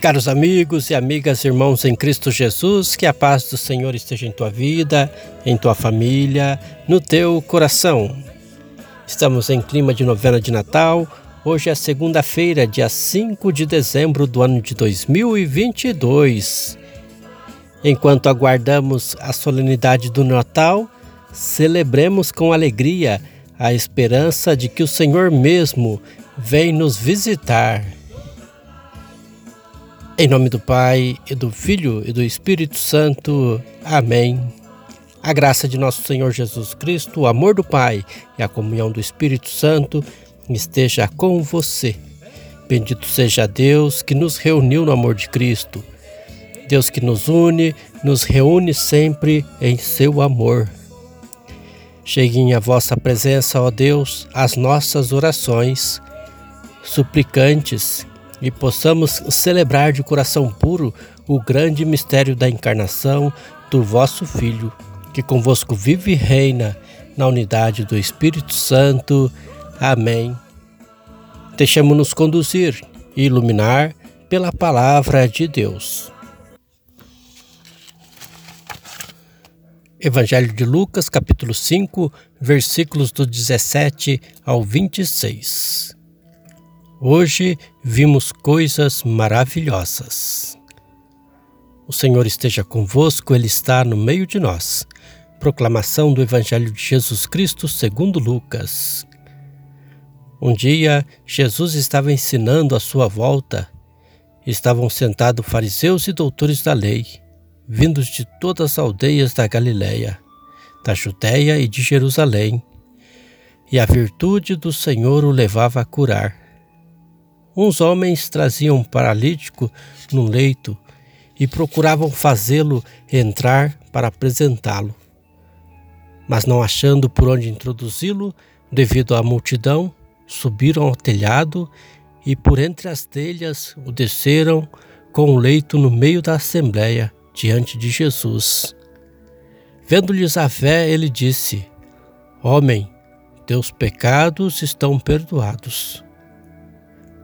Caros amigos e amigas, irmãos em Cristo Jesus, que a paz do Senhor esteja em tua vida, em tua família, no teu coração. Estamos em clima de novena de Natal. Hoje é segunda-feira, dia 5 de dezembro do ano de 2022. Enquanto aguardamos a solenidade do Natal, celebremos com alegria a esperança de que o Senhor mesmo vem nos visitar em nome do Pai, e do Filho e do Espírito Santo. Amém. A graça de nosso Senhor Jesus Cristo, o amor do Pai e a comunhão do Espírito Santo esteja com você. Bendito seja Deus que nos reuniu no amor de Cristo. Deus que nos une, nos reúne sempre em seu amor. Cheguem à vossa presença, ó Deus, as nossas orações, suplicantes e possamos celebrar de coração puro o grande mistério da encarnação do vosso Filho, que convosco vive e reina na unidade do Espírito Santo. Amém. Deixemos-nos conduzir e iluminar pela palavra de Deus. Evangelho de Lucas, capítulo 5, versículos do 17 ao 26. Hoje vimos coisas maravilhosas. O Senhor esteja convosco, Ele está no meio de nós. Proclamação do Evangelho de Jesus Cristo segundo Lucas. Um dia, Jesus estava ensinando à sua volta. Estavam sentados fariseus e doutores da lei, vindos de todas as aldeias da Galiléia, da Judéia e de Jerusalém. E a virtude do Senhor o levava a curar Uns homens traziam um paralítico no leito e procuravam fazê-lo entrar para apresentá-lo. Mas não achando por onde introduzi-lo, devido à multidão, subiram ao telhado e por entre as telhas o desceram com o leito no meio da assembleia, diante de Jesus. Vendo-lhes a fé, ele disse: Homem, teus pecados estão perdoados.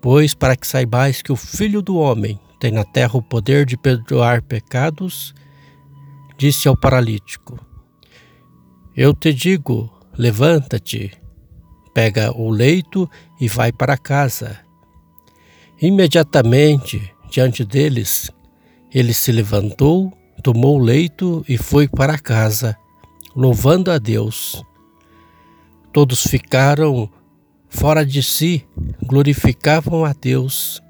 Pois para que saibais que o Filho do Homem tem na terra o poder de perdoar pecados, disse ao paralítico: Eu te digo, levanta-te, pega o leito e vai para casa. Imediatamente, diante deles, ele se levantou, tomou o leito e foi para casa, louvando a Deus. Todos ficaram fora de si, glorificavam a Deus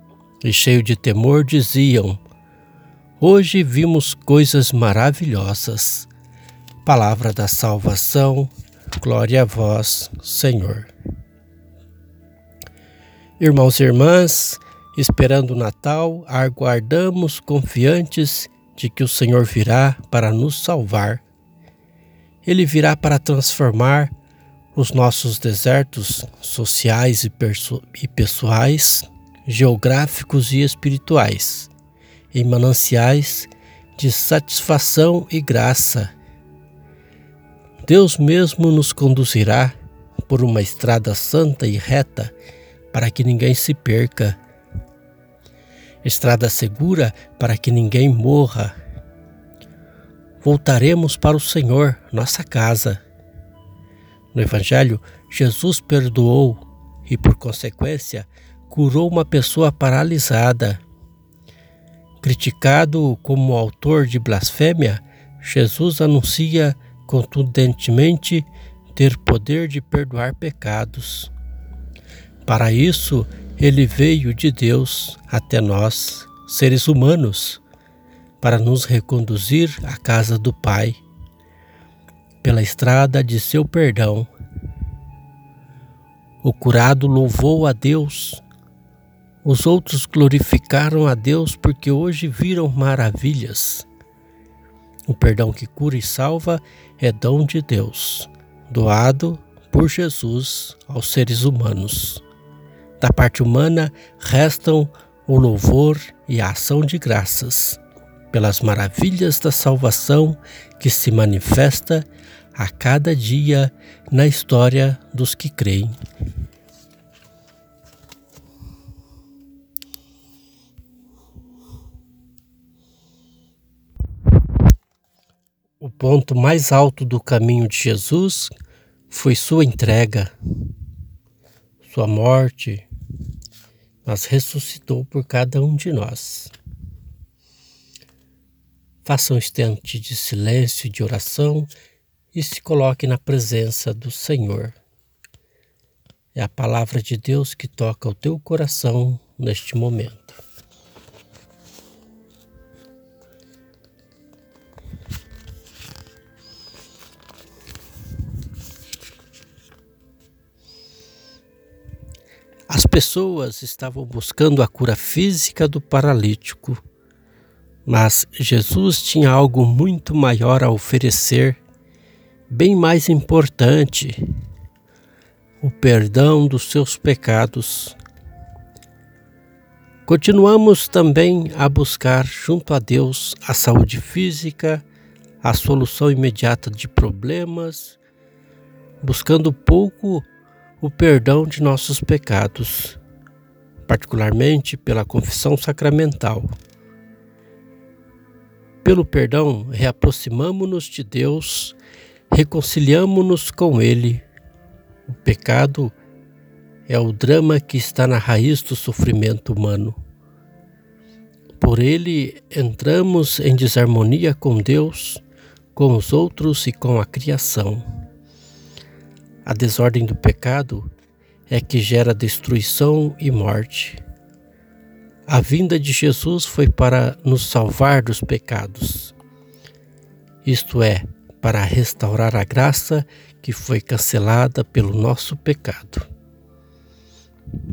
e, cheio de temor, diziam: Hoje vimos coisas maravilhosas. Palavra da salvação, glória a vós, Senhor. Irmãos e irmãs, esperando o Natal, aguardamos confiantes de que o Senhor virá para nos salvar. Ele virá para transformar os nossos desertos sociais e, e pessoais, geográficos e espirituais, em mananciais de satisfação e graça. Deus mesmo nos conduzirá por uma estrada santa e reta para que ninguém se perca. Estrada segura para que ninguém morra. Voltaremos para o Senhor, nossa casa no Evangelho, Jesus perdoou e, por consequência, curou uma pessoa paralisada. Criticado como autor de blasfêmia, Jesus anuncia contundentemente ter poder de perdoar pecados. Para isso, ele veio de Deus até nós, seres humanos, para nos reconduzir à casa do Pai pela estrada de seu perdão. O curado louvou a Deus. Os outros glorificaram a Deus porque hoje viram maravilhas. O perdão que cura e salva é dom de Deus, doado por Jesus aos seres humanos. Da parte humana restam o louvor e a ação de graças pelas maravilhas da salvação que se manifesta a cada dia na história dos que creem. O ponto mais alto do caminho de Jesus foi sua entrega, sua morte, mas ressuscitou por cada um de nós. Faça um instante de silêncio e de oração e se coloque na presença do Senhor. É a palavra de Deus que toca o teu coração neste momento. As pessoas estavam buscando a cura física do paralítico, mas Jesus tinha algo muito maior a oferecer, bem mais importante: o perdão dos seus pecados. Continuamos também a buscar junto a Deus a saúde física, a solução imediata de problemas, buscando pouco o perdão de nossos pecados, particularmente pela confissão sacramental. Pelo perdão, reaproximamo-nos de Deus, reconciliamo-nos com Ele. O pecado é o drama que está na raiz do sofrimento humano. Por ele entramos em desarmonia com Deus, com os outros e com a criação. A desordem do pecado é que gera destruição e morte. A vinda de Jesus foi para nos salvar dos pecados, isto é, para restaurar a graça que foi cancelada pelo nosso pecado.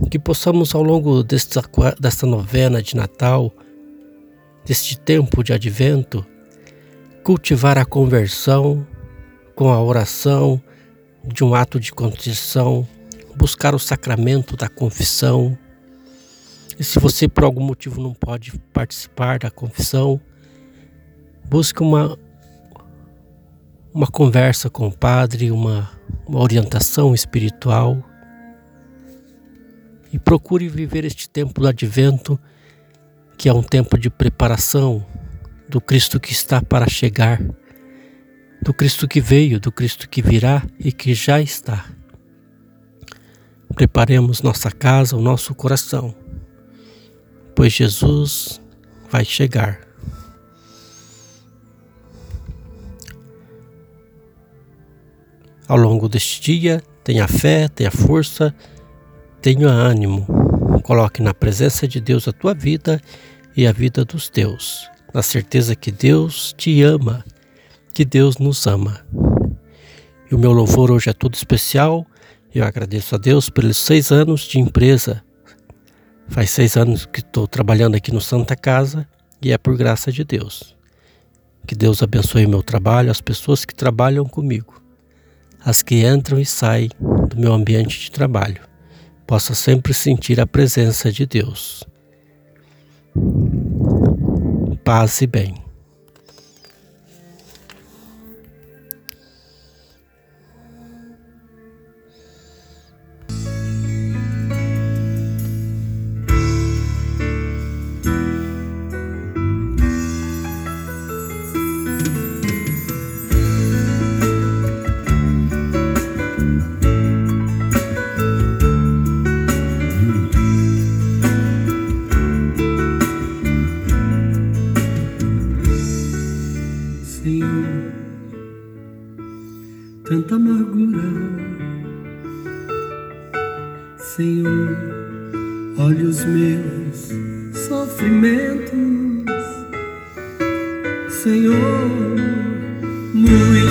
Que possamos, ao longo desta, desta novena de Natal, deste tempo de advento, cultivar a conversão com a oração de um ato de contrição, buscar o sacramento da confissão. E se você por algum motivo não pode participar da confissão, busque uma uma conversa com o padre, uma, uma orientação espiritual e procure viver este tempo do advento, que é um tempo de preparação do Cristo que está para chegar do Cristo que veio, do Cristo que virá e que já está. Preparemos nossa casa, o nosso coração, pois Jesus vai chegar. Ao longo deste dia, tenha fé, tenha força, tenha ânimo. Coloque na presença de Deus a tua vida e a vida dos teus, na certeza que Deus te ama que Deus nos ama. E o meu louvor hoje é todo especial. Eu agradeço a Deus pelos seis anos de empresa. Faz seis anos que estou trabalhando aqui no Santa Casa e é por graça de Deus. Que Deus abençoe o meu trabalho, as pessoas que trabalham comigo, as que entram e saem do meu ambiente de trabalho. Possa sempre sentir a presença de Deus. Paz e bem. Tanta amargura. Senhor, olha os meus sofrimentos. Senhor, muita